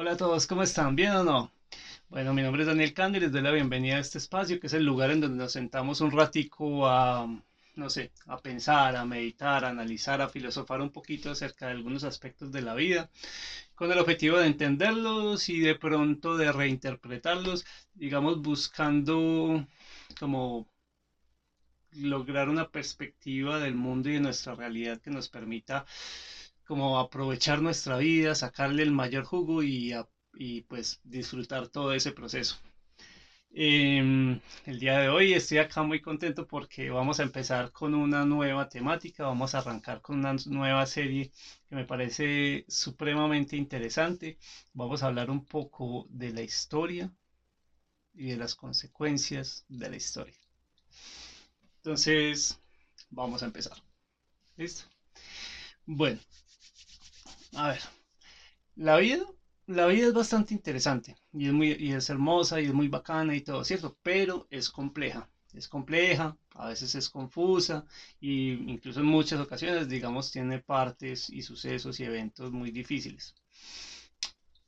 Hola a todos, ¿cómo están? ¿Bien o no? Bueno, mi nombre es Daniel Cando y les doy la bienvenida a este espacio, que es el lugar en donde nos sentamos un ratico a, no sé, a pensar, a meditar, a analizar, a filosofar un poquito acerca de algunos aspectos de la vida, con el objetivo de entenderlos y de pronto de reinterpretarlos, digamos, buscando como lograr una perspectiva del mundo y de nuestra realidad que nos permita como aprovechar nuestra vida, sacarle el mayor jugo y, y pues disfrutar todo ese proceso. Em, el día de hoy estoy acá muy contento porque vamos a empezar con una nueva temática, vamos a arrancar con una nueva serie que me parece supremamente interesante. Vamos a hablar un poco de la historia y de las consecuencias de la historia. Entonces, vamos a empezar. ¿Listo? Bueno, a ver, la vida, la vida es bastante interesante y es muy, y es hermosa y es muy bacana y todo, ¿cierto? Pero es compleja, es compleja, a veces es confusa y incluso en muchas ocasiones, digamos, tiene partes y sucesos y eventos muy difíciles.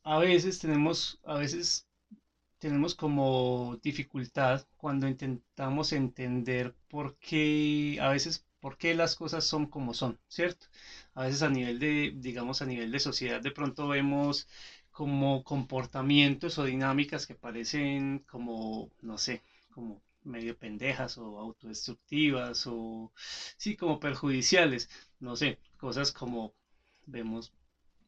A veces tenemos, a veces tenemos como dificultad cuando intentamos entender por qué, a veces, por qué las cosas son como son, ¿cierto? A veces a nivel de, digamos, a nivel de sociedad, de pronto vemos como comportamientos o dinámicas que parecen como, no sé, como medio pendejas o autodestructivas o sí, como perjudiciales, no sé, cosas como vemos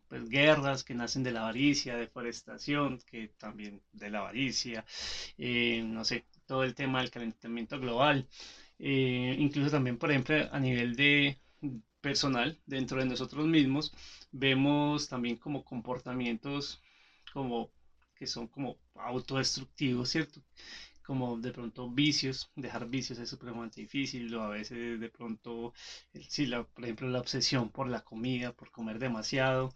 pues, guerras que nacen de la avaricia, deforestación, que también de la avaricia, eh, no sé, todo el tema del calentamiento global, eh, incluso también, por ejemplo, a nivel de personal, dentro de nosotros mismos, vemos también como comportamientos como que son como autodestructivos, ¿cierto? como de pronto vicios, dejar vicios es supremamente difícil, o a veces de pronto, sí, la, por ejemplo, la obsesión por la comida, por comer demasiado,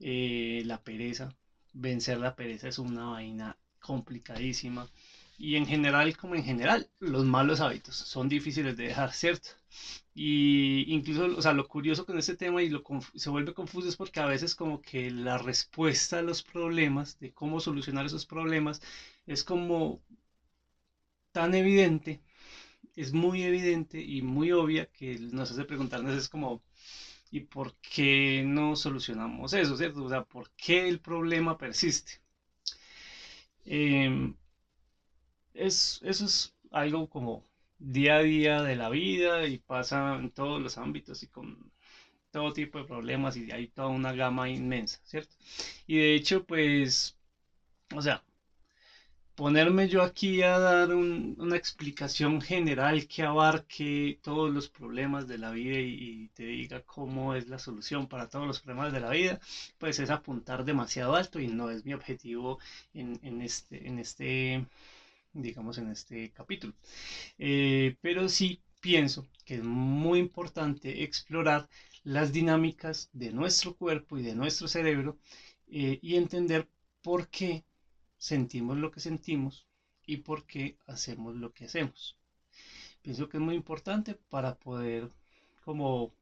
eh, la pereza, vencer la pereza es una vaina complicadísima. Y en general, como en general, los malos hábitos son difíciles de dejar, ¿cierto? Y incluso, o sea, lo curioso con este tema y lo se vuelve confuso es porque a veces como que la respuesta a los problemas, de cómo solucionar esos problemas, es como tan evidente, es muy evidente y muy obvia que nos hace preguntarnos, es como, ¿y por qué no solucionamos eso, cierto? O sea, ¿por qué el problema persiste? Em, es, eso es algo como día a día de la vida y pasa en todos los ámbitos y con todo tipo de problemas y hay toda una gama inmensa, ¿cierto? Y de hecho, pues, o sea, ponerme yo aquí a dar una explicación general que abarque todos los problemas de la vida y, te diga cómo es la solución para todos los problemas de la vida, pues es apuntar demasiado alto y no es mi objetivo en, este, en este, digamos, en este capítulo. Eh, pero sí pienso que es muy importante explorar las dinámicas de nuestro cuerpo y de nuestro cerebro eh, y entender por qué sentimos lo que sentimos y por qué hacemos lo que hacemos. Pienso que es muy importante para poder como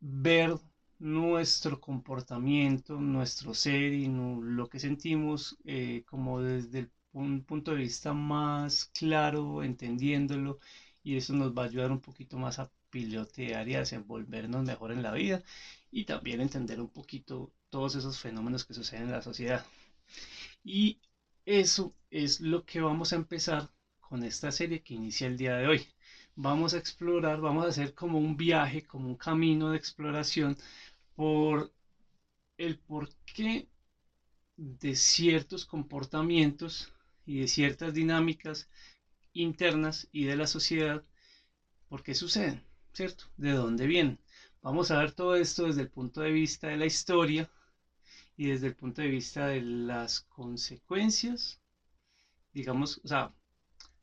ver nuestro comportamiento, nuestro ser y lo que sentimos eh, como desde un punto de vista más claro, entendiéndolo y eso nos va a ayudar un poquito más a pilotear y a desenvolvernos mejor en la vida y también entender un poquito todos esos fenómenos que suceden en la sociedad. Y eso es lo que vamos a empezar con esta serie que inicia el día de hoy. Vamos a explorar, vamos a hacer como un viaje, como un camino de exploración por el porqué de ciertos comportamientos y de ciertas dinámicas internas y de la sociedad, por qué suceden, ¿cierto? ¿De dónde vienen? Vamos a ver todo esto desde el punto de vista de la historia, y desde el punto de vista de las consecuencias, digamos, o sea,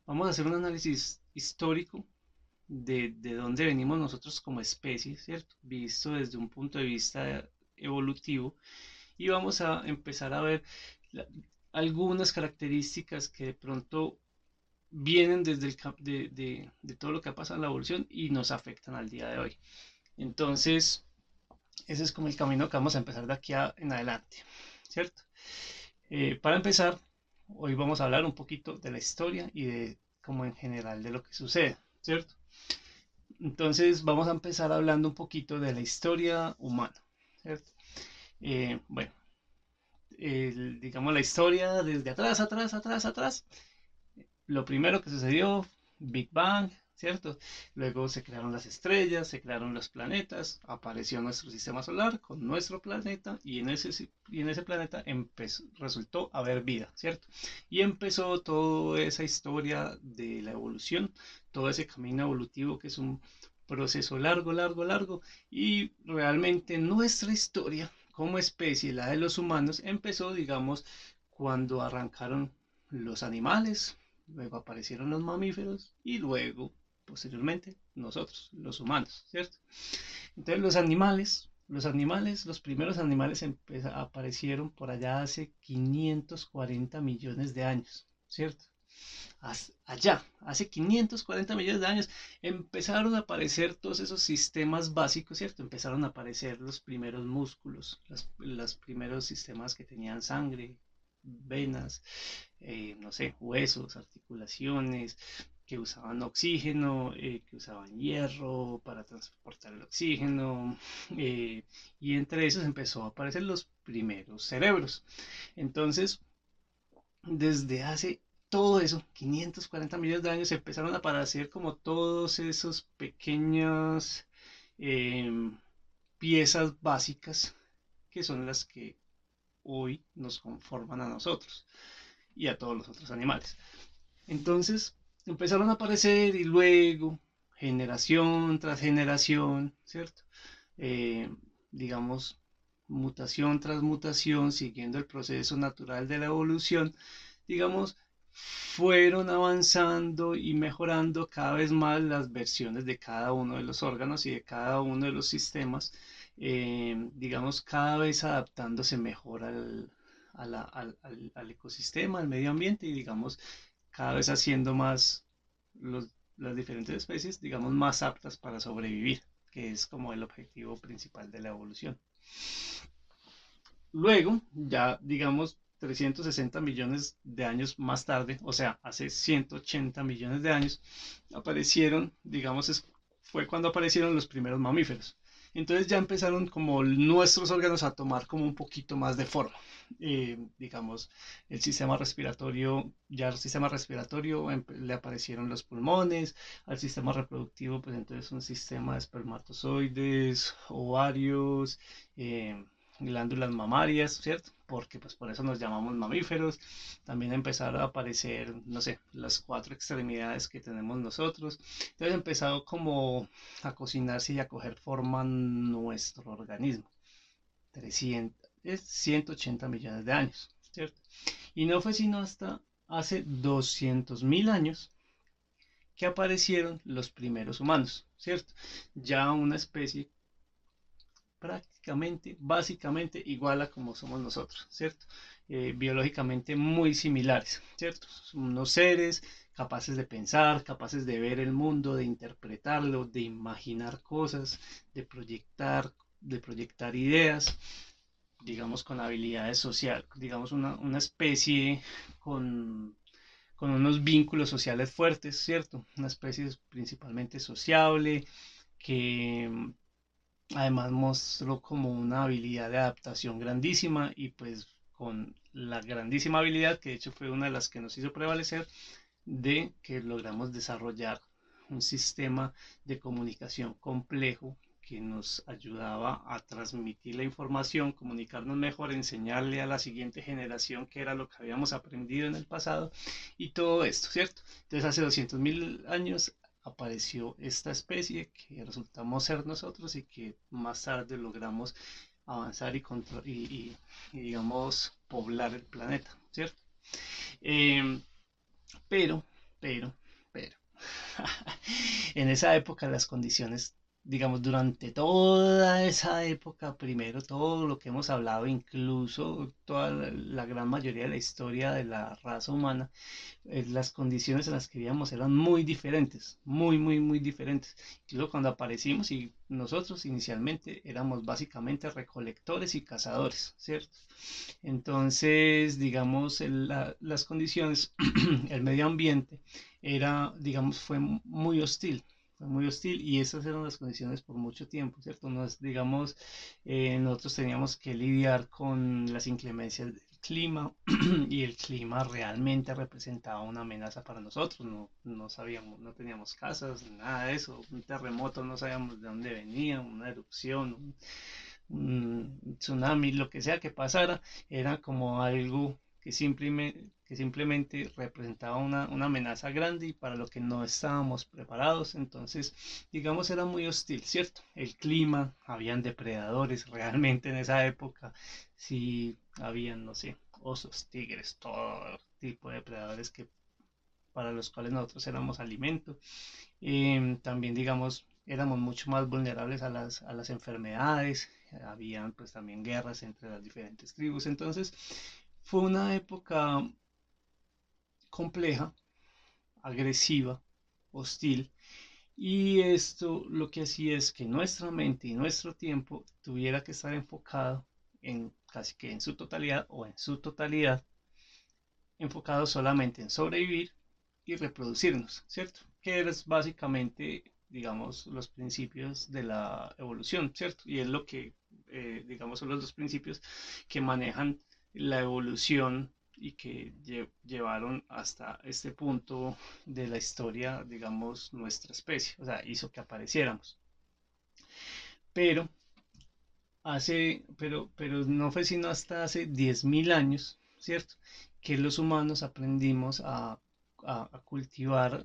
vamos a hacer un análisis histórico de, de dónde venimos nosotros como especie, ¿cierto? Visto desde un punto de vista evolutivo y vamos a empezar a ver algunas características que de pronto vienen desde el de, de, todo lo que ha pasado en la evolución y nos afectan al día de hoy. Entonces, ese es como el camino que vamos a empezar de aquí en adelante. ¿cierto? Eh, para empezar, hoy vamos a hablar un poquito de la historia y de como en general de lo que sucede, ¿cierto? Entonces vamos a empezar hablando un poquito de la historia humana. Eh, bueno, digamos la historia desde atrás, atrás, atrás, atrás. Lo primero que sucedió, Big Bang, ¿cierto? Luego se crearon las estrellas, se crearon los planetas, apareció nuestro sistema solar con nuestro planeta y en ese, y en ese planeta resultó haber vida, ¿cierto? Y empezó toda esa historia de la evolución, todo ese camino evolutivo que es un proceso largo, largo, largo y realmente nuestra historia como especie, la de los humanos, empezó, digamos, cuando arrancaron los animales, luego aparecieron los mamíferos y luego posteriormente nosotros, los humanos, ¿cierto? Entonces los animales, los animales, los primeros animales aparecieron por allá hace 540 millones de años, ¿cierto? Allá, hace 540 millones de años, empezaron a aparecer todos esos sistemas básicos, ¿cierto? Empezaron a aparecer los primeros músculos, los, primeros sistemas que tenían sangre, venas, eh, no sé, huesos, articulaciones, que usaban oxígeno, eh, que usaban hierro para transportar el oxígeno, eh, y entre esos empezó a aparecer los primeros cerebros. Entonces, desde hace todo eso, 540 millones de años, empezaron a aparecer como todos esos pequeñas em, piezas básicas que son las que hoy nos conforman a nosotros y a todos los otros animales. Entonces, empezaron a aparecer y luego, generación tras generación, ¿cierto? Eh, digamos, mutación tras mutación, siguiendo el proceso natural de la evolución, digamos, fueron avanzando y mejorando cada vez más las versiones de cada uno de los órganos y de cada uno de los sistemas, eh, digamos, cada vez adaptándose mejor al, al, ecosistema, al medio ambiente y, digamos, cada vez haciendo más las diferentes especies, digamos, más aptas para sobrevivir, que es como el objetivo principal de la evolución. Luego, ya digamos, 360 millones de años más tarde, o sea, hace 180 millones de años, aparecieron, digamos, fue cuando aparecieron los primeros mamíferos. Entonces ya empezaron como nuestros órganos a tomar como un poquito más de forma. Eh, digamos, el sistema respiratorio, ya al sistema respiratorio le aparecieron los pulmones, al sistema reproductivo, pues entonces un sistema de espermatozoides, ovarios, eh, glándulas mamarias, ¿cierto? Porque pues por eso nos llamamos mamíferos. También empezaron a aparecer, no sé, las cuatro extremidades que tenemos nosotros. Entonces empezado como a cocinarse y a coger forma nuestro organismo. 300, 180 millones de años, ¿cierto? Y no fue sino hasta hace 200 mil años que aparecieron los primeros humanos, ¿cierto? Ya una especie prácticamente, básicamente igual a como somos nosotros, ¿cierto? Eh, biológicamente muy similares, ¿cierto? Unos seres capaces de pensar, capaces de ver el mundo, de interpretarlo, de imaginar cosas, de proyectar, de proyectar ideas, digamos con habilidades sociales, digamos una, una especie con, con unos vínculos sociales fuertes, ¿cierto? Una especie principalmente sociable, que Además mostró como una habilidad de adaptación grandísima y pues con la grandísima habilidad que de hecho fue una de las que nos hizo prevalecer de que logramos desarrollar un sistema de comunicación complejo que nos ayudaba a transmitir la información, comunicarnos mejor, enseñarle a la siguiente generación qué era lo que habíamos aprendido en el pasado y todo esto, ¿cierto? Entonces hace 200 mil años apareció esta especie que resultamos ser nosotros y que más tarde logramos avanzar y, y, digamos, poblar el planeta, ¿cierto? Em, pero, pero, pero, en esa época las condiciones digamos, durante toda esa época, primero todo lo que hemos hablado, incluso toda la, gran mayoría de la historia de la raza humana, eh, las condiciones en las que vivíamos eran muy diferentes, muy, muy, muy diferentes. Incluso cuando aparecimos y nosotros inicialmente éramos básicamente recolectores y cazadores, ¿cierto? Entonces, digamos, las condiciones, el medio ambiente era, digamos, fue muy hostil muy hostil y esas eran las condiciones por mucho tiempo, ¿cierto? Nos, digamos, eh, nosotros teníamos que lidiar con las inclemencias del clima y el clima realmente representaba una amenaza para nosotros, no, no sabíamos, no teníamos casas, nada de eso, un terremoto no sabíamos de dónde venía, una erupción, un tsunami, lo que sea que pasara, era como algo que simplemente, que simplemente representaba una, amenaza grande y para lo que no estábamos preparados. Entonces, digamos, era muy hostil, ¿cierto? El clima, habían depredadores realmente en esa época, sí, habían, no sé, osos, tigres, todo tipo de depredadores que para los cuales nosotros éramos alimento. Em, también, digamos, éramos mucho más vulnerables a las, a las enfermedades, habían pues también guerras entre las diferentes tribus. Entonces, fue una época compleja, agresiva, hostil, y esto lo que hacía es que nuestra mente y nuestro tiempo tuviera que estar enfocado en casi que en su totalidad o en su totalidad, enfocado solamente en sobrevivir y reproducirnos, ¿cierto? Que es básicamente, digamos, los principios de la evolución, ¿cierto? Y es lo que, eh, digamos, son los dos principios que manejan la evolución y que llevaron hasta este punto de la historia, digamos, nuestra especie, o sea, hizo que apareciéramos. Pero hace, pero, pero no fue sino hasta hace 10.000 años, ¿cierto? Que los humanos aprendimos a, cultivar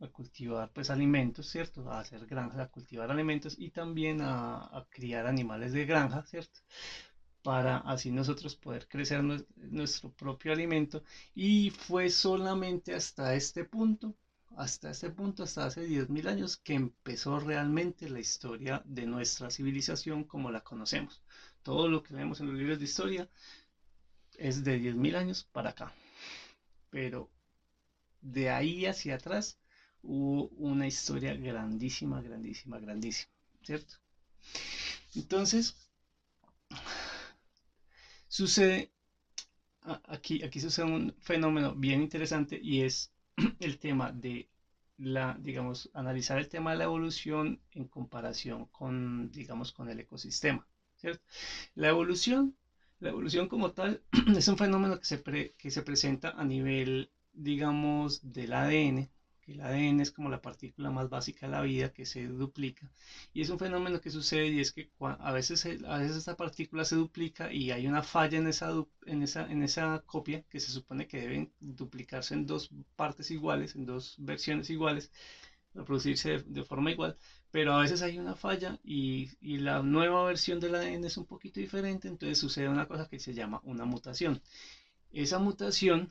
a cultivar pues alimentos, ¿cierto? A hacer granjas, a cultivar alimentos y también a, a criar animales de granja, ¿cierto? Para así nosotros poder crecer nuestro propio alimento. Y fue solamente hasta este punto, hasta este punto, hasta hace 10.000 años, que empezó realmente la historia de nuestra civilización como la conocemos. Todo lo que vemos en los libros de historia es de 10.000 años para acá. Pero de ahí hacia atrás hubo una historia grandísima, grandísima, grandísima, ¿cierto? Entonces, Sucede, aquí, aquí sucede un fenómeno bien interesante y es el tema de la, digamos, analizar el tema de la evolución en comparación con, digamos, con el ecosistema. La evolución, la evolución como tal es un fenómeno que se, que se presenta a nivel, digamos, del ADN, el ADN es como la partícula más básica de la vida que se duplica. Y es un fenómeno que sucede y es que a veces, a veces esta partícula se duplica y hay una falla en esa, en, esa, en esa copia que se supone que deben duplicarse en dos partes iguales, en dos versiones iguales, reproducirse de, forma igual. Pero a veces hay una falla y, y la nueva versión del ADN es un poquito diferente, entonces sucede una cosa que se llama una mutación. Esa mutación,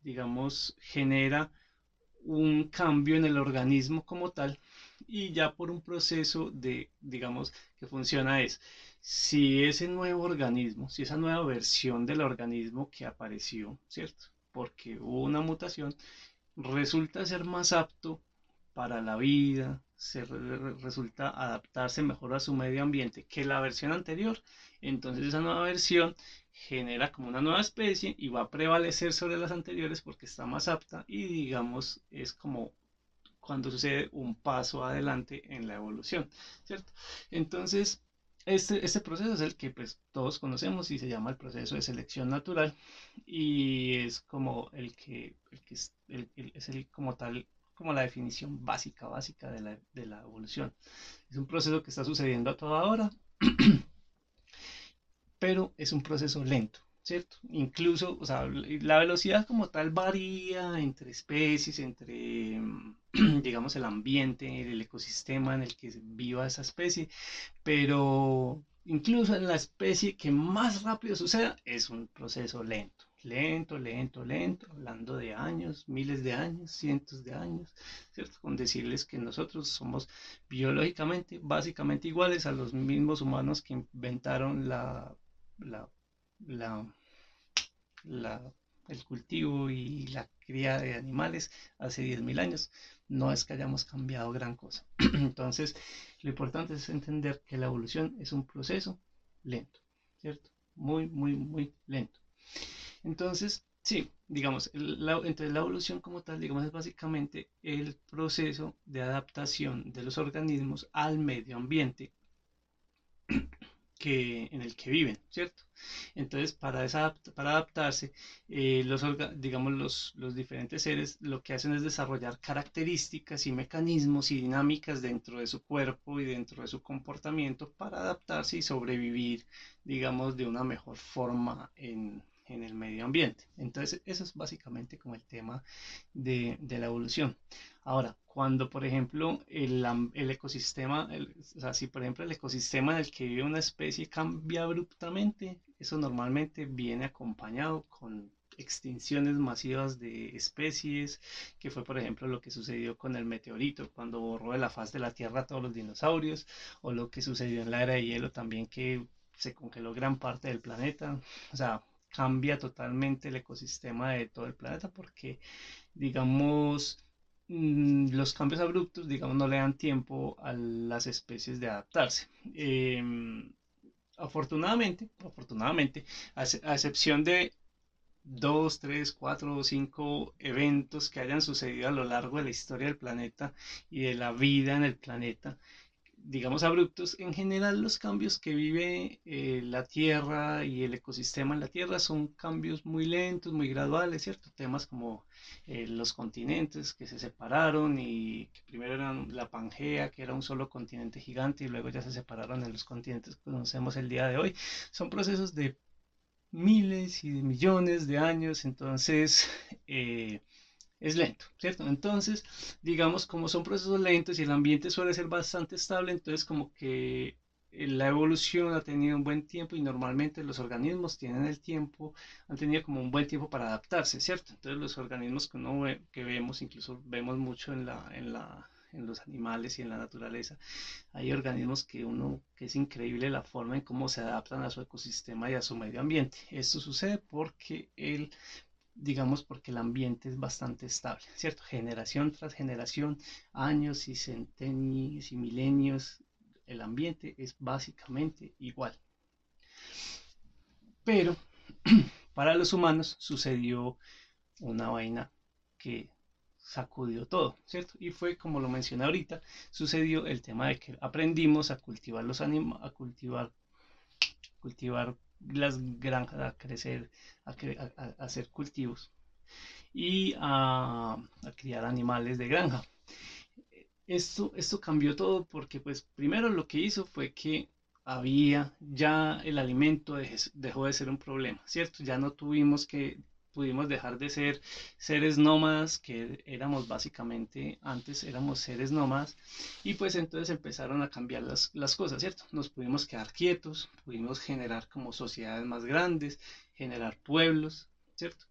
digamos, genera un cambio en el organismo como tal y ya por un proceso de, digamos, que funciona es, si ese nuevo organismo, si esa nueva versión del organismo que apareció, ¿cierto? Porque hubo una mutación, resulta ser más apto para la vida, se resulta adaptarse mejor a su medio ambiente que la versión anterior, entonces esa nueva versión genera como una nueva especie y va a prevalecer sobre las anteriores porque está más apta y digamos es como cuando sucede un paso adelante en la evolución, ¿cierto? Entonces, este, este proceso es el que pues todos conocemos y se llama el proceso de selección natural y es como el que, el que es, el, es el como tal como la definición básica, básica de la, de la evolución. Es un proceso que está sucediendo a toda hora pero es un proceso lento, ¿cierto? Incluso, o sea, la velocidad como tal varía entre especies, entre, digamos, el ambiente, el ecosistema en el que viva esa especie, pero incluso en la especie que más rápido suceda es un proceso lento, lento, lento, lento, hablando de años, miles de años, cientos de años, ¿cierto? Con decirles que nosotros somos biológicamente, básicamente iguales a los mismos humanos que inventaron la, la, la, la el cultivo y la cría de animales hace 10.000 años. No es que hayamos cambiado gran cosa. Entonces, lo importante es entender que la evolución es un proceso lento, ¿cierto? Muy, muy, muy lento. Entonces, sí, digamos, la, entonces la evolución como tal, digamos, es básicamente el proceso de adaptación de los organismos al medio ambiente que, en el que viven, ¿cierto? Entonces, para, esa, para adaptarse, eh, los, digamos, los, los diferentes seres lo que hacen es desarrollar características y mecanismos y dinámicas dentro de su cuerpo y dentro de su comportamiento para adaptarse y sobrevivir, digamos, de una mejor forma en, en el medio ambiente. Entonces, eso es básicamente como el tema de, de la evolución. Ahora, cuando, por ejemplo, el, el ecosistema, o sea, si por ejemplo el ecosistema en el que vive una especie cambia abruptamente, eso normalmente viene acompañado con extinciones masivas de especies, que fue por ejemplo lo que sucedió con el meteorito cuando borró de la faz de la Tierra a todos los dinosaurios, o lo que sucedió en la era de hielo también que se congeló gran parte del planeta. O sea, cambia totalmente el ecosistema de todo el planeta porque, digamos, mm, los cambios abruptos, digamos, no le dan tiempo a las especies de adaptarse. Em, afortunadamente, afortunadamente, a, excepción de dos, tres, cuatro o cinco eventos que hayan sucedido a lo largo de la historia del planeta y de la vida en el planeta, digamos, abruptos, en general los cambios que vive eh, la Tierra y el ecosistema en la Tierra son cambios muy lentos, muy graduales, ¿cierto? Temas como eh, los continentes que se separaron y que primero eran la Pangea, que era un solo continente gigante, y luego ya se separaron en los continentes que conocemos el día de hoy. Son procesos de miles y de millones de años, entonces... Eh, es lento, ¿cierto? Entonces, digamos, como son procesos lentos y el ambiente suele ser bastante estable, entonces como que eh, la evolución ha tenido un buen tiempo y normalmente los organismos tienen el tiempo, han tenido como un buen tiempo para adaptarse, ¿cierto? Entonces los organismos que uno que vemos, incluso vemos mucho en la, en la en los animales y en la naturaleza, hay organismos que uno, que es increíble la forma en cómo se adaptan a su ecosistema y a su medio ambiente. Esto sucede porque el digamos porque el ambiente es bastante estable, ¿cierto? Generación tras generación, años y centenios y milenios, el ambiente es básicamente igual. Pero para los humanos sucedió una vaina que sacudió todo, ¿cierto? Y fue como lo mencioné ahorita, sucedió el tema de que aprendimos a cultivar los animales, a cultivar, cultivar las granjas, a crecer, a, hacer cultivos y a, criar animales de granja. Esto, esto cambió todo porque pues primero lo que hizo fue que había ya el alimento dejó de ser un problema, ¿cierto? Ya no tuvimos que pudimos dejar de ser seres nómadas, que éramos básicamente, antes éramos seres nómadas, y pues entonces empezaron a cambiar las, las cosas, ¿cierto? Nos pudimos quedar quietos, pudimos generar como sociedades más grandes, generar pueblos, ¿cierto?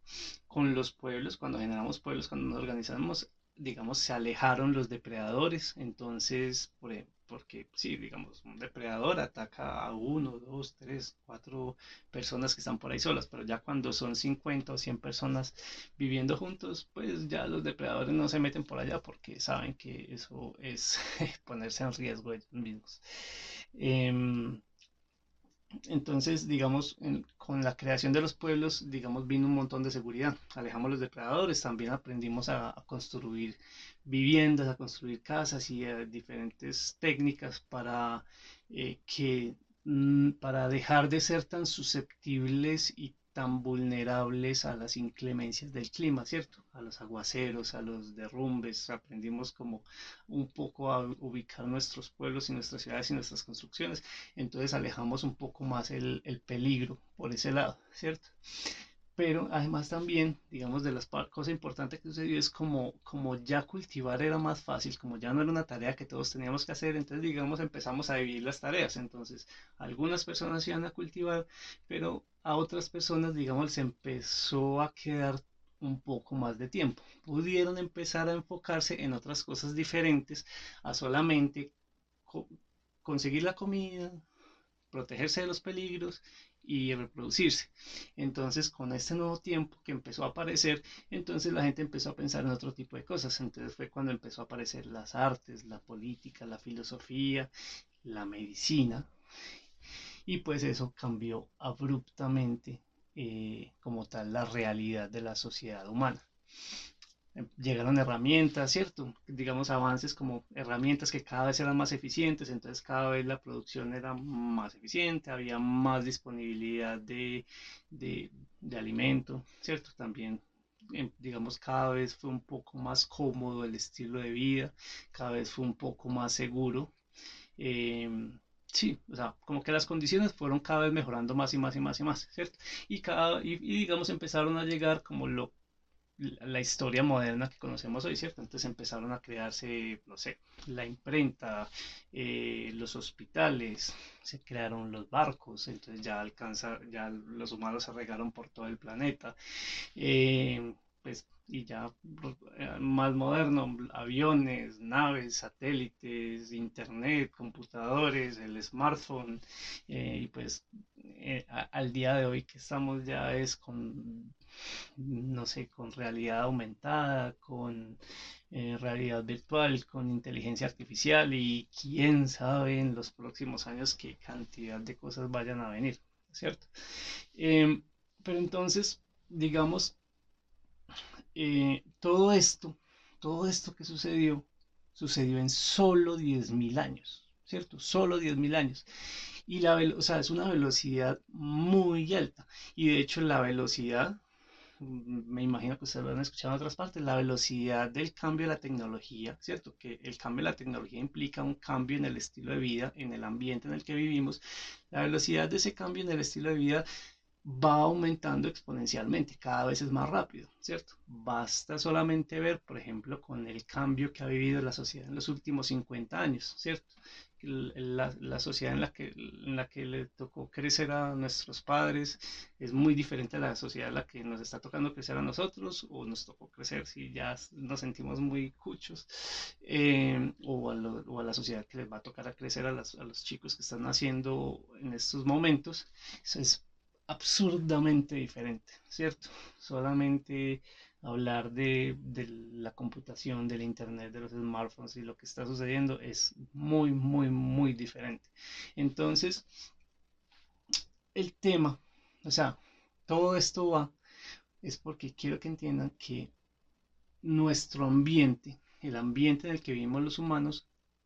Con los pueblos, cuando generamos pueblos, cuando nos organizamos, digamos, se alejaron los depredadores, entonces, por, ejemplo, porque sí, digamos, un depredador ataca a uno, dos, tres, cuatro personas que están por ahí solas, pero ya cuando son 50 o 100 personas viviendo juntos, pues ya los depredadores no se meten por allá porque saben que eso es ponerse en riesgo ellos mismos. Em, entonces, digamos, con la creación de los pueblos, digamos, vino un montón de seguridad. Alejamos los depredadores, también aprendimos a, construir viviendas, a construir casas y diferentes técnicas para eh, que mm, para dejar de ser tan susceptibles y tan vulnerables a las inclemencias del clima, ¿cierto? A los aguaceros, a los derrumbes. Aprendimos como un poco a ubicar nuestros pueblos y nuestras ciudades y nuestras construcciones. Entonces alejamos un poco más el, el peligro por ese lado, ¿cierto? Pero además también, digamos, de las cosas importantes que sucedió es como, como ya cultivar era más fácil, como ya no era una tarea que todos teníamos que hacer, entonces, digamos, empezamos a dividir las tareas. Entonces, algunas personas iban a cultivar, pero a otras personas, digamos, se empezó a quedar un poco más de tiempo. Pudieron empezar a enfocarse en otras cosas diferentes a solamente conseguir la comida, protegerse de los peligros y reproducirse. Entonces, con este nuevo tiempo que empezó a aparecer, entonces la gente empezó a pensar en otro tipo de cosas. Entonces fue cuando empezó a aparecer las artes, la política, la filosofía, la medicina. Y pues eso cambió abruptamente eh, como tal la realidad de la sociedad humana. Llegaron herramientas, ¿cierto? Digamos avances como herramientas que cada vez eran más eficientes, entonces cada vez la producción era más eficiente, había más disponibilidad de, de, de alimento, ¿cierto? También em, digamos, cada vez fue un poco más cómodo el estilo de vida, cada vez fue un poco más seguro. Em, sí, o sea, como que las condiciones fueron cada vez mejorando más y más y más y más, ¿cierto? Y, cada, y digamos, empezaron a llegar como lo la historia moderna que conocemos hoy, ¿cierto? Entonces empezaron a crearse, no sé, la imprenta, eh, los hospitales, se crearon los barcos, entonces ya alcanza, ya los humanos se regaron por todo el planeta. Eh, pues, y ya eh, más moderno, aviones, naves, satélites, internet, computadores, el smartphone, y pues al día de hoy que estamos ya es con no sé, con realidad aumentada, con eh, realidad virtual, con inteligencia artificial y quién sabe en los próximos años qué cantidad de cosas vayan a venir, ¿cierto? Em, pero entonces, digamos, eh, todo esto, todo esto que sucedió, sucedió en solo 10.000 años, ¿cierto? Solo 10.000 años. Y la, o sea, es una velocidad muy alta. Y de hecho la velocidad me imagino que ustedes lo han escuchado en otras partes, la velocidad del cambio de la tecnología, ¿cierto? Que el cambio de la tecnología implica un cambio en el estilo de vida, en el ambiente en el que vivimos. La velocidad de ese cambio en el estilo de vida va aumentando exponencialmente, cada vez es más rápido, ¿cierto? Basta solamente ver, por ejemplo, con el cambio que ha vivido la sociedad en los últimos 50 años, ¿cierto? La, sociedad en la, que, en la que le tocó crecer a nuestros padres es muy diferente a la sociedad en la que nos está tocando crecer a nosotros o nos tocó crecer si ya nos sentimos muy cuchos eh, o, a o, a la sociedad que les va a tocar a crecer a, a los chicos que están naciendo en estos momentos. Eso es absurdamente diferente, ¿cierto? Solamente hablar de, la computación, del internet, de los smartphones y lo que está sucediendo es muy, muy, muy diferente. Entonces, el tema, o sea, todo esto va, es porque quiero que entiendan que nuestro ambiente, el ambiente en el que vivimos los humanos,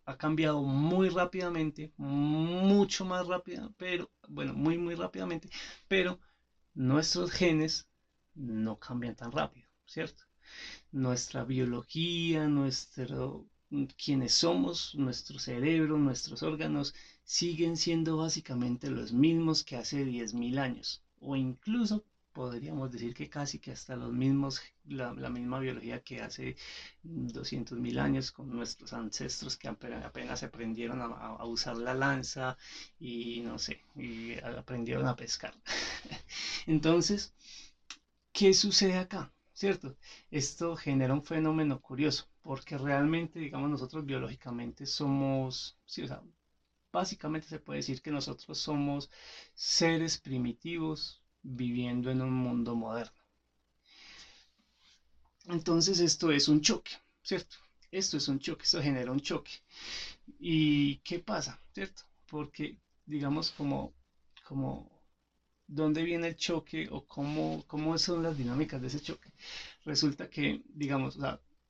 ha cambiado muy rápidamente, mucho más rápido, pero bueno, muy, muy rápidamente, pero nuestros genes no cambian tan rápido, ¿cierto? Nuestra biología, nuestro, quienes somos, nuestro cerebro, nuestros órganos, siguen siendo básicamente los mismos que hace 10.000 años, o incluso podríamos decir que casi que hasta los mismos, la, misma biología que hace 200.000 años con nuestros ancestros que apenas aprendieron a, usar la lanza y no sé, aprendieron a pescar. Entonces, ¿qué sucede acá? ¿Cierto? Esto genera un fenómeno curioso, porque realmente, digamos, nosotros biológicamente somos, o sea, básicamente se puede decir que nosotros somos seres primitivos, viviendo en un mundo moderno. Entonces esto es un choque, ¿cierto? Esto es un choque, esto genera un choque. ¿Y qué pasa, cierto? Porque, digamos, como, como, ¿dónde viene el choque o cómo, cómo son las dinámicas de ese choque? Resulta que, digamos,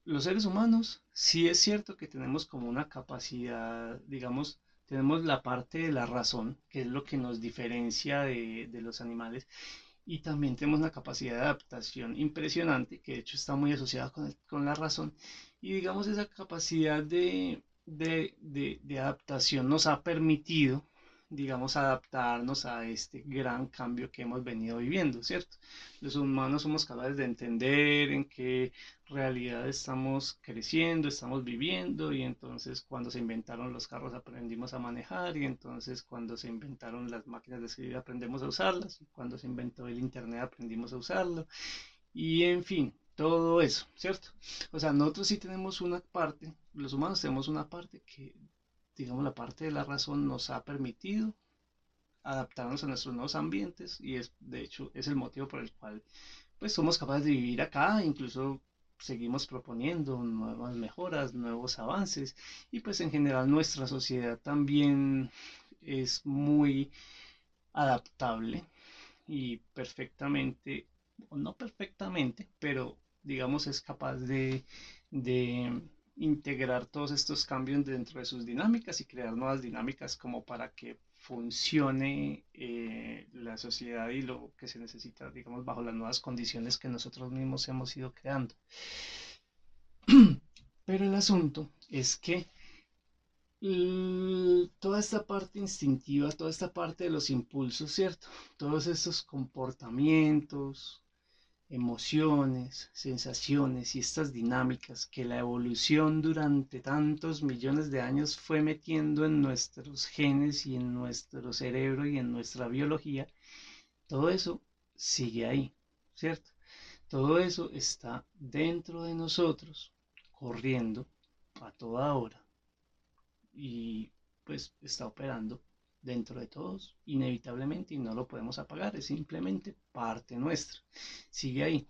los seres humanos, sí es cierto que tenemos como una capacidad, digamos, tenemos la parte de la razón, que es lo que nos diferencia de, los animales, y también tenemos una capacidad de adaptación impresionante, que de hecho está muy asociada con, la razón, y digamos esa capacidad de, de, adaptación nos ha permitido digamos, adaptarnos a este gran cambio que hemos venido viviendo, ¿cierto? Los humanos somos capaces de entender en qué realidad estamos creciendo, estamos viviendo y entonces cuando se inventaron los carros aprendimos a manejar y entonces cuando se inventaron las máquinas de escribir aprendemos a usarlas y cuando se inventó el internet aprendimos a usarlo y en fin, todo eso, ¿cierto? O sea, nosotros sí tenemos una parte, los humanos tenemos una parte que digamos, la parte de la razón nos ha permitido adaptarnos a nuestros nuevos ambientes y es, de hecho, es el motivo por el cual, pues, somos capaces de vivir acá, incluso seguimos proponiendo nuevas mejoras, nuevos avances y pues en general nuestra sociedad también es muy adaptable y perfectamente, o no perfectamente, pero digamos es capaz de, de integrar todos estos cambios dentro de sus dinámicas y crear nuevas dinámicas como para que funcione eh, la sociedad y lo que se necesita, digamos, bajo las nuevas condiciones que nosotros mismos hemos ido creando. Pero el asunto es que toda esta parte instintiva, toda esta parte de los impulsos, ¿cierto? Todos estos comportamientos, emociones, sensaciones y estas dinámicas que la evolución durante tantos millones de años fue metiendo en nuestros genes y en nuestro cerebro y en nuestra biología, todo eso sigue ahí, ¿cierto? Todo eso está dentro de nosotros, corriendo a toda hora y pues está operando dentro de todos, inevitablemente, y no lo podemos apagar, es simplemente parte nuestra. Sigue ahí.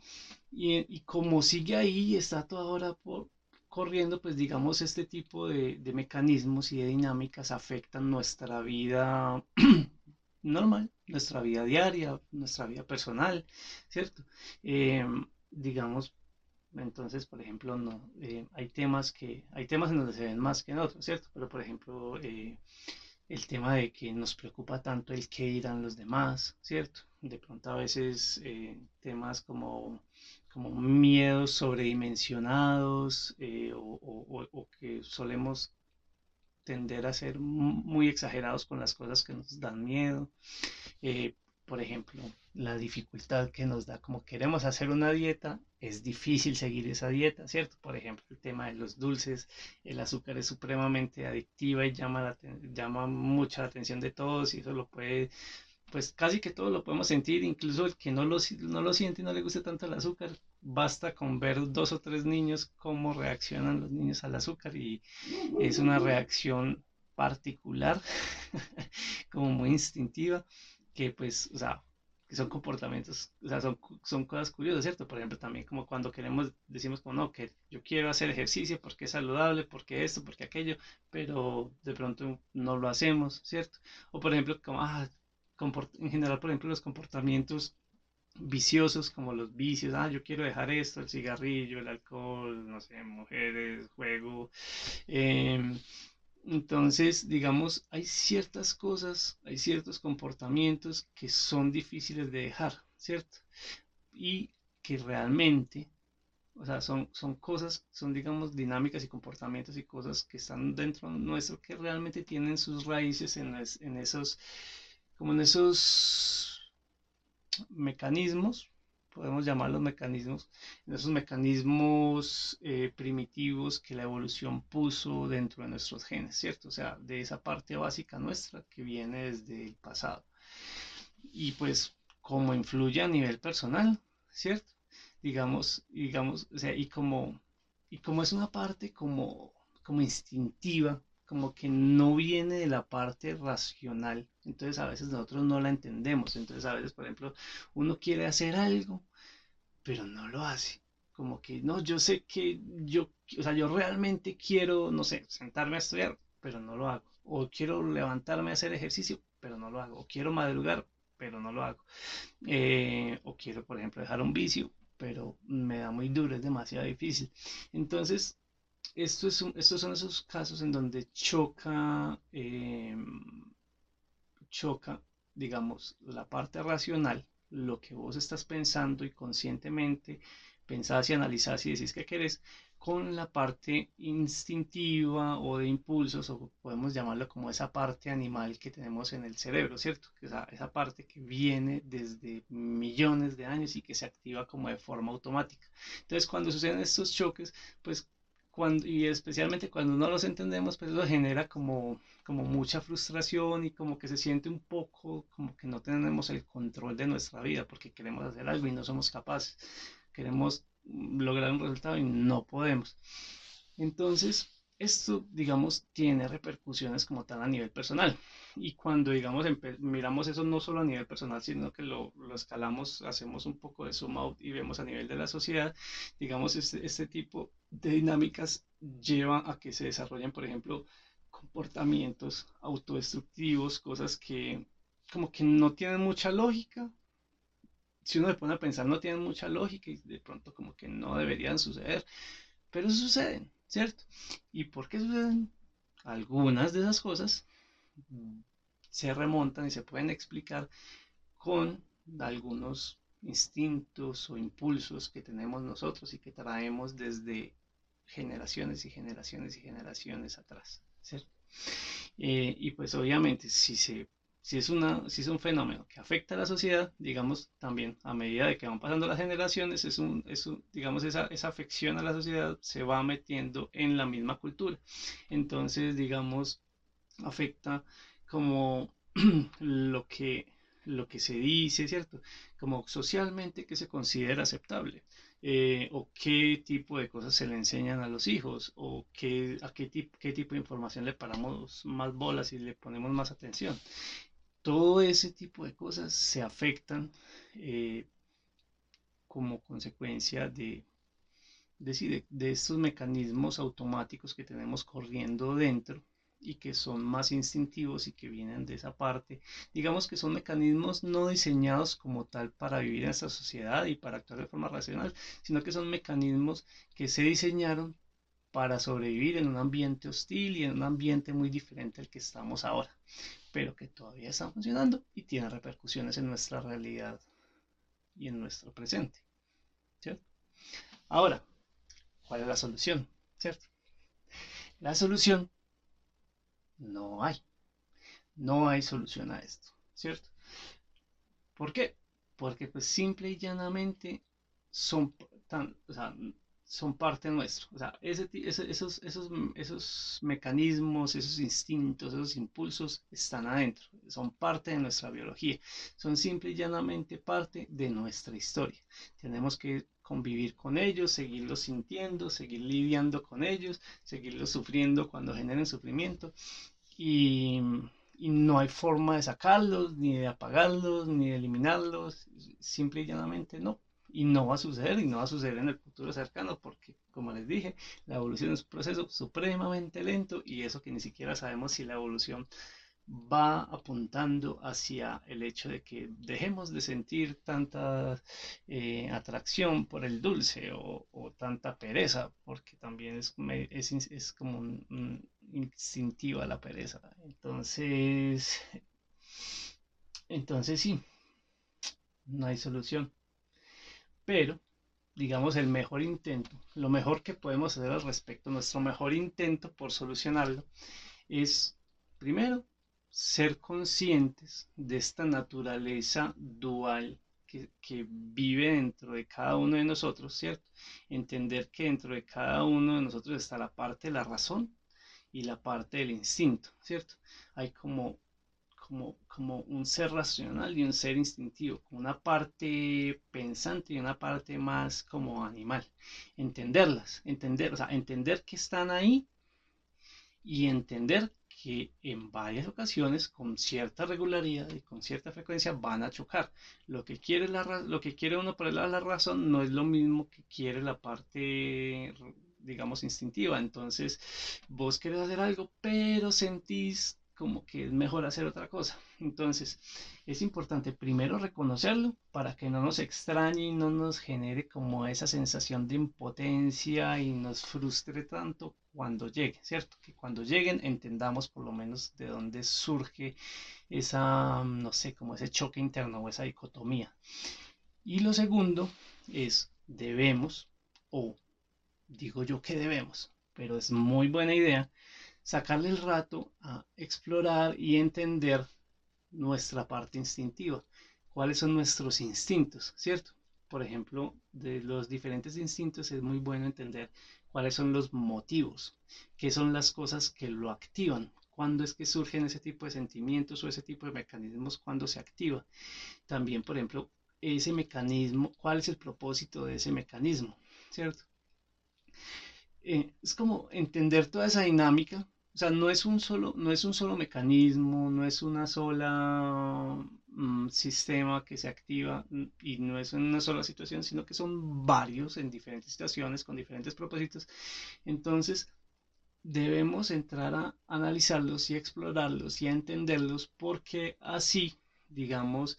Y, como sigue ahí, está toda hora por, corriendo, pues digamos, este tipo de, mecanismos y de dinámicas afectan nuestra vida normal, nuestra vida diaria, nuestra vida personal, ¿cierto? Em, digamos, entonces, por ejemplo, no, eh, hay temas que, hay temas en donde se ven más que en otros, ¿cierto? Pero, por ejemplo, eh, el tema de que nos preocupa tanto el qué dirán los demás, ¿cierto? De pronto a veces eh, temas como, como miedos sobredimensionados eh, o, que solemos tender a ser muy exagerados con las cosas que nos dan miedo. Eh, por ejemplo, la dificultad que nos da, como queremos hacer una dieta, es difícil seguir esa dieta, ¿cierto? Por ejemplo, el tema de los dulces, el azúcar es supremamente adictiva y llama, la, llama mucha atención de todos y eso lo puede, pues casi que todos lo podemos sentir, incluso el que no lo, no lo siente y no le guste tanto el azúcar, basta con ver dos o tres niños cómo reaccionan los niños al azúcar y es una reacción particular, como muy instintiva que pues, o sea, que son comportamientos, o sea, son, son cosas curiosas, ¿cierto? Por ejemplo, también como cuando queremos, decimos como, no, que yo quiero hacer ejercicio porque es saludable, porque esto, porque aquello, pero de pronto no lo hacemos, ¿cierto? O por ejemplo, como, ah, en general, por ejemplo, los comportamientos viciosos como los vicios, ah, yo quiero dejar esto, el cigarrillo, el alcohol, no sé, mujeres, juego, eh, entonces, digamos, hay ciertas cosas, hay ciertos comportamientos que son difíciles de dejar, ¿cierto? Y que realmente, o sea, son, son cosas, son, digamos, dinámicas y comportamientos y cosas que están dentro nuestro que realmente tienen sus raíces en, en esos, como en esos mecanismos podemos llamar los mecanismos, esos mecanismos eh, primitivos que la evolución puso dentro de nuestros genes, ¿cierto? O sea, de esa parte básica nuestra que viene desde el pasado. Y pues, como influye a nivel personal, ¿cierto? Digamos, digamos, o sea, y como, y como es una parte como, como instintiva, como que no viene de la parte racional. Entonces a veces nosotros no la entendemos. Entonces a veces, por ejemplo, uno quiere hacer algo, pero no lo hace. Como que, no, yo sé que yo, o sea, yo realmente quiero, no sé, sentarme a estudiar, pero no lo hago. O quiero levantarme a hacer ejercicio, pero no lo hago. O quiero madrugar, pero no lo hago. Eh, o quiero, por ejemplo, dejar un vicio, pero me da muy duro, es demasiado difícil. Entonces, esto es estos son esos casos en donde choca, em, choca, digamos, la parte racional, lo que vos estás pensando y conscientemente pensás y analizás y decís qué querés, con la parte instintiva o de impulsos, o podemos llamarlo como esa parte animal que tenemos en el cerebro, ¿cierto? Esa, esa parte que viene desde millones de años y que se activa como de forma automática. Entonces, cuando suceden estos choques, pues cuando, y especialmente cuando no los entendemos, pues eso genera como, como mucha frustración y como que se siente un poco como que no tenemos el control de nuestra vida porque queremos hacer algo y no somos capaces. Queremos lograr un resultado y no podemos. Entonces, esto, digamos, tiene repercusiones como tal a nivel personal. Y cuando, digamos, miramos eso no solo a nivel personal, sino que lo, lo, escalamos, hacemos un poco de zoom out y vemos a nivel de la sociedad, digamos, este, este tipo de dinámicas lleva a que se desarrollen, por ejemplo, comportamientos autodestructivos, cosas que como que no tienen mucha lógica, si uno se pone a pensar, no tienen mucha lógica y de pronto como que no deberían suceder, pero suceden, ¿cierto? ¿Y por qué suceden? Algunas de esas cosas se remontan y se pueden explicar con algunos instintos o impulsos que tenemos nosotros y que traemos desde generaciones y generaciones y generaciones atrás, ¿cierto? Eh, y pues obviamente si se si es, una, si es un fenómeno que afecta a la sociedad, digamos, también a medida de que van pasando las generaciones, es un, es digamos, esa, esa afección a la sociedad se va metiendo en la misma cultura. Entonces, digamos, afecta como lo que, lo que se dice, ¿cierto? Como socialmente que se considera aceptable. Eh, o qué tipo de cosas se le enseñan a los hijos, o qué, a qué, qué tipo de información le paramos más bolas y le ponemos más atención todo ese tipo de cosas se afectan eh, como consecuencia de, de, de, estos mecanismos automáticos que tenemos corriendo dentro y que son más instintivos y que vienen de esa parte. Digamos que son mecanismos no diseñados como tal para vivir en esta sociedad y para actuar de forma racional, sino que son mecanismos que se diseñaron para sobrevivir en un ambiente hostil y en un ambiente muy diferente al que estamos ahora pero que todavía están funcionando y tienen repercusiones en nuestra realidad y en nuestro presente. ¿cierto? Ahora, ¿cuál es la solución? ¿Cierto? La solución no hay. No hay solución a esto, ¿cierto? ¿Por qué? Porque pues simple y llanamente son tan, o sea, son parte nuestro. O sea, ese, esos, esos, esos mecanismos, esos instintos, esos impulsos están adentro, son parte de nuestra biología, son simple y llanamente parte de nuestra historia. Tenemos que convivir con ellos, seguirlos sintiendo, seguir lidiando con ellos, seguirlos sufriendo cuando generen sufrimiento. Y, y no hay forma de sacarlos, ni de apagarlos, ni de eliminarlos, simple y llanamente no. Y no va a suceder y no va a suceder en el futuro cercano porque, como les dije, la evolución es un proceso supremamente lento y eso que ni siquiera sabemos si la evolución va apuntando hacia el hecho de que dejemos de sentir tanta eh, atracción por el dulce o, tanta pereza, porque también es, es, como un, instintiva la pereza. Entonces, entonces sí, no hay solución. Pero, digamos, el mejor intento, lo mejor que podemos hacer al respecto, nuestro mejor intento por solucionarlo, es, primero, ser conscientes de esta naturaleza dual que, que, vive dentro de cada uno de nosotros, ¿cierto? Entender que dentro de cada uno de nosotros está la parte de la razón y la parte del instinto, ¿cierto? Hay como como, un ser racional y un ser instintivo, como una parte pensante y una parte más como animal. Entenderlas, entender, o sea, entender que están ahí y entender que en varias ocasiones con cierta regularidad y con cierta frecuencia van a chocar. Lo que quiere, la, lo que quiere uno por el lado de la razón no es lo mismo que quiere la parte digamos instintiva. Entonces, vos querés hacer algo, pero sentís como que es mejor hacer otra cosa. Entonces, es importante primero reconocerlo para que no nos extrañe y no nos genere como esa sensación de impotencia y nos frustre tanto cuando llegue, ¿cierto? Que cuando lleguen entendamos por lo menos de dónde surge esa, no sé, como ese choque interno o esa dicotomía. Y lo segundo es debemos, o digo yo que debemos, pero es muy buena idea, sacarle el rato a explorar y entender nuestra parte instintiva, cuáles son nuestros instintos, ¿cierto? Por ejemplo, de los diferentes instintos es muy bueno entender cuáles son los motivos, qué son las cosas que lo activan, cuándo es que surgen ese tipo de sentimientos o ese tipo de mecanismos, cuando se activa. También, por ejemplo, ese mecanismo, cuál es el propósito de ese mecanismo, ¿cierto? Eh, es como entender toda esa dinámica, sea, no es un solo, no es un solo mecanismo, no es una sola mm, sistema que se activa mm, y no es una sola situación, sino que son varios en diferentes situaciones con diferentes propósitos. Entonces, debemos entrar a analizarlos y explorarlos y a entenderlos porque así, digamos,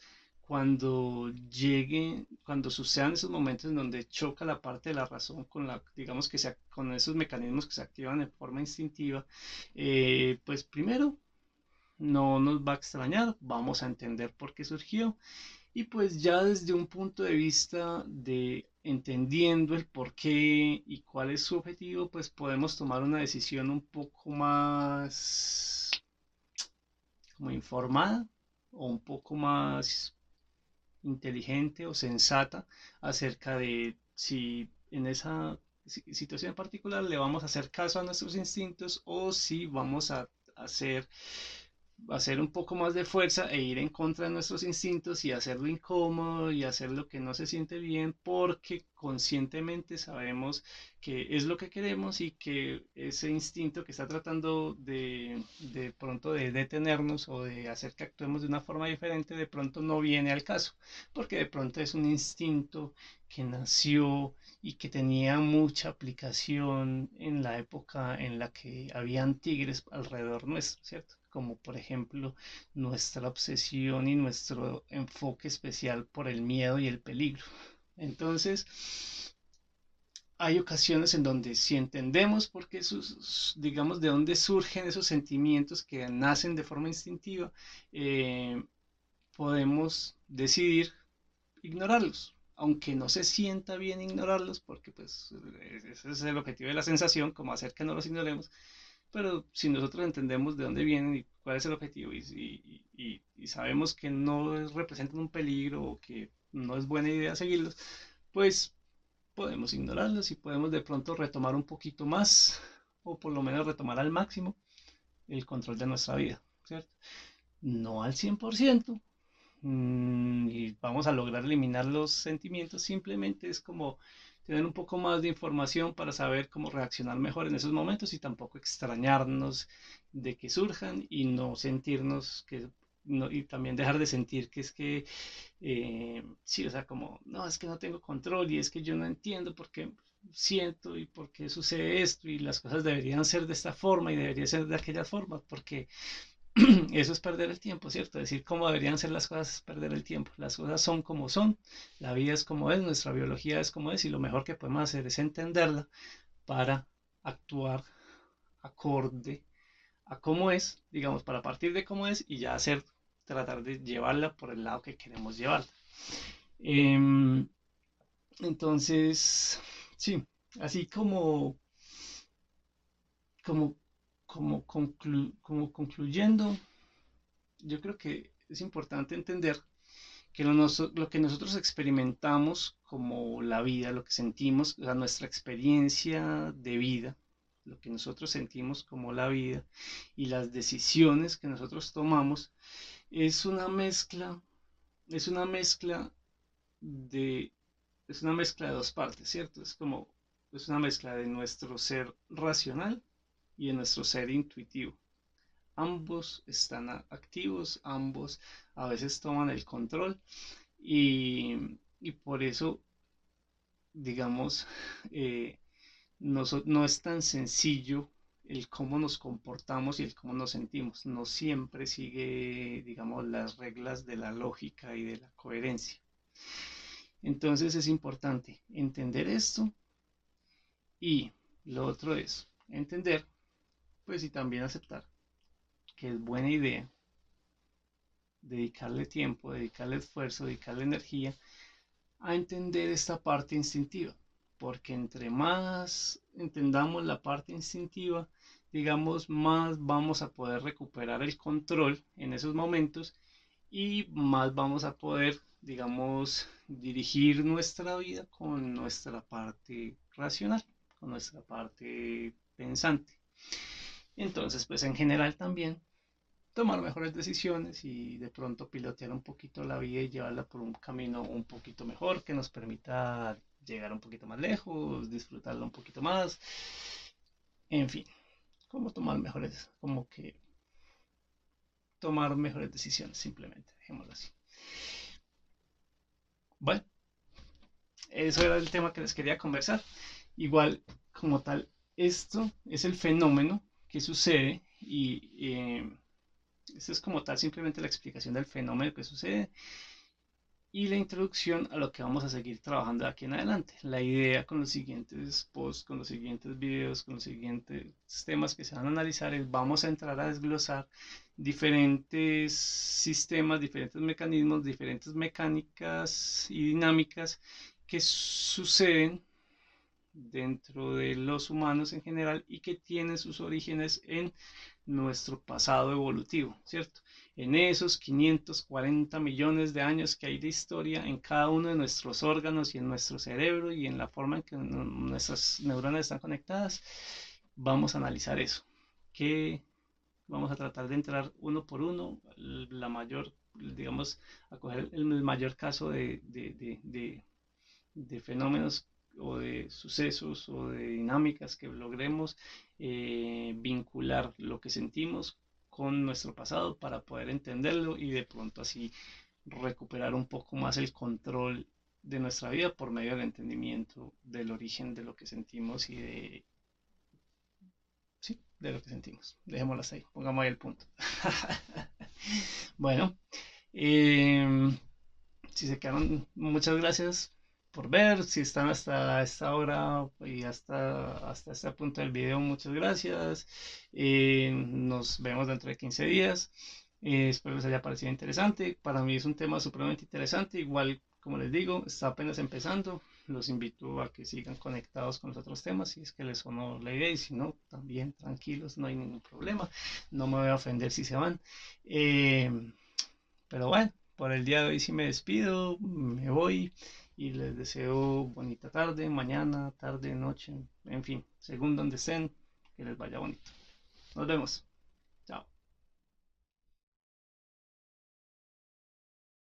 cuando llegue, cuando sucedan esos momentos en donde choca la parte de la razón con la, digamos que sea, con esos mecanismos que se activan de forma instintiva, eh, pues primero no nos va a extrañar, vamos a entender por qué surgió. Y pues ya desde un punto de vista de entendiendo el por qué y cuál es su objetivo, pues podemos tomar una decisión un poco más como informada o un poco más inteligente o sensata acerca de si en esa situación particular le vamos a hacer caso a nuestros instintos o si vamos a hacer hacer un poco más de fuerza e ir en contra de nuestros instintos y hacerlo incómodo y hacer lo que no se siente bien porque conscientemente sabemos que es lo que queremos y que ese instinto que está tratando de, de pronto de detenernos o de hacer que actuemos de una forma diferente de pronto no viene al caso porque de pronto es un instinto que nació y que tenía mucha aplicación en la época en la que habían tigres alrededor nuestro, ¿cierto? Como por ejemplo nuestra obsesión y nuestro enfoque especial por el miedo y el peligro. Entonces, hay ocasiones en donde si entendemos por qué sus, digamos, de dónde surgen esos sentimientos que nacen de forma instintiva, eh, podemos decidir ignorarlos, aunque no se sienta bien ignorarlos, porque pues ese es el objetivo de la sensación, como hacer que no los ignoremos, pero si nosotros entendemos de dónde vienen y cuál es el objetivo y, y, sabemos que no representan un peligro o que no es buena idea seguirlos, pues podemos ignorarlos y podemos de pronto retomar un poquito más o por lo menos retomar al máximo el control de nuestra vida, ¿cierto? No al 100%, mm, y vamos a lograr eliminar los sentimientos, simplemente es como tener un poco más de información para saber cómo reaccionar mejor en esos momentos y tampoco extrañarnos de que surjan y no sentirnos que no, y también dejar de sentir que es que eh, sí, o sea, como no, es que no tengo control y es que yo no entiendo por qué siento y por qué sucede esto y las cosas deberían ser de esta forma y deberían ser de aquella forma porque eso es perder el tiempo, ¿cierto? Decir cómo deberían ser las cosas es perder el tiempo. Las cosas son como son, la vida es como es, nuestra biología es como es y lo mejor que podemos hacer es entenderla para actuar acorde a cómo es, digamos, para partir de cómo es y ya hacer, tratar de llevarla por el lado que queremos llevarla. Em, entonces, sí, así como, como como, concluyendo, yo creo que es importante entender que lo, lo, que nosotros experimentamos como la vida, lo que sentimos, nuestra experiencia de vida, lo que nosotros sentimos como la vida y las decisiones que nosotros tomamos, es una mezcla, es una mezcla de, es una mezcla de dos partes, ¿cierto? Es como, es una mezcla de nuestro ser racional y en nuestro ser intuitivo. Ambos están activos, ambos a veces toman el control y, por eso, digamos, eh, no, no es tan sencillo el cómo nos comportamos y el cómo nos sentimos. No siempre sigue, digamos, las reglas de la lógica y de la coherencia. Entonces es importante entender esto y lo otro es entender pues y también aceptar que es buena idea dedicarle tiempo, dedicarle esfuerzo, dedicarle energía a entender esta parte instintiva, porque entre más entendamos la parte instintiva, digamos, más vamos a poder recuperar el control en esos momentos y más vamos a poder, digamos, dirigir nuestra vida con nuestra parte racional, con nuestra parte pensante. Entonces, pues en general también tomar mejores decisiones y de pronto pilotear un poquito la vida y llevarla por un camino un poquito mejor que nos permita llegar un poquito más lejos, disfrutarla un poquito más. En fin, cómo tomar mejores, como que tomar mejores decisiones, simplemente, dejémoslo así. Bueno, eso era el tema que les quería conversar. Igual, como tal, esto es el fenómeno que sucede y eh, esto es como tal simplemente la explicación del fenómeno que sucede y la introducción a lo que vamos a seguir trabajando de aquí en adelante. La idea con los siguientes posts, con los siguientes videos, con los siguientes temas que se van a analizar es vamos a entrar a desglosar diferentes sistemas, diferentes mecanismos, diferentes mecánicas y dinámicas que suceden dentro de los humanos en general y que tienen sus orígenes en nuestro pasado evolutivo, ¿cierto? En esos 540 millones de años que hay de historia en cada uno de nuestros órganos y en nuestro cerebro y en la forma en que nuestras neuronas están conectadas, vamos a analizar eso. Que vamos a tratar de entrar uno por uno, la mayor, digamos, a coger el, mayor caso de, de, de fenómenos o de sucesos o de dinámicas que logremos eh, vincular lo que sentimos con nuestro pasado para poder entenderlo y de pronto así recuperar un poco más el control de nuestra vida por medio del entendimiento del origen de lo que sentimos y de sí, de lo que sentimos. Dejémoslo ahí, pongamos ahí el punto. bueno, em, si se quedaron, muchas gracias por ver. Si están hasta esta hora y hasta, hasta este punto del video, muchas gracias. Eh, nos vemos dentro de 15 días. Eh, espero les haya parecido interesante. Para mí es un tema supremamente interesante. Igual, como les digo, está apenas empezando. Los invito a que sigan conectados con los otros temas si es que les sonó la idea y si no, también tranquilos, no hay ningún problema. No me voy a ofender si se van. Eh, pero bueno, por el día de hoy sí me despido, me voy y les deseo bonita tarde, mañana, tarde, noche, en fin, según donde estén, que les vaya bonito. Nos vemos.